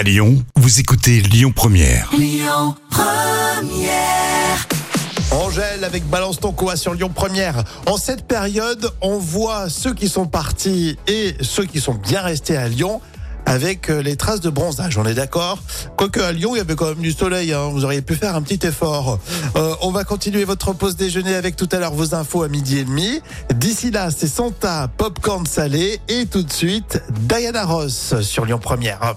À Lyon, vous écoutez Lyon Première. Angèle avec Balance ton quoi sur Lyon Première. En cette période, on voit ceux qui sont partis et ceux qui sont bien restés à Lyon avec euh, les traces de bronzage, on est d'accord? Quoique à Lyon, il y avait quand même du soleil, hein, vous auriez pu faire un petit effort. Euh, on va continuer votre pause déjeuner avec tout à l'heure vos infos à midi et demi. D'ici là, c'est Santa, Popcorn Salé et tout de suite, Diana Ross sur Lyon Première.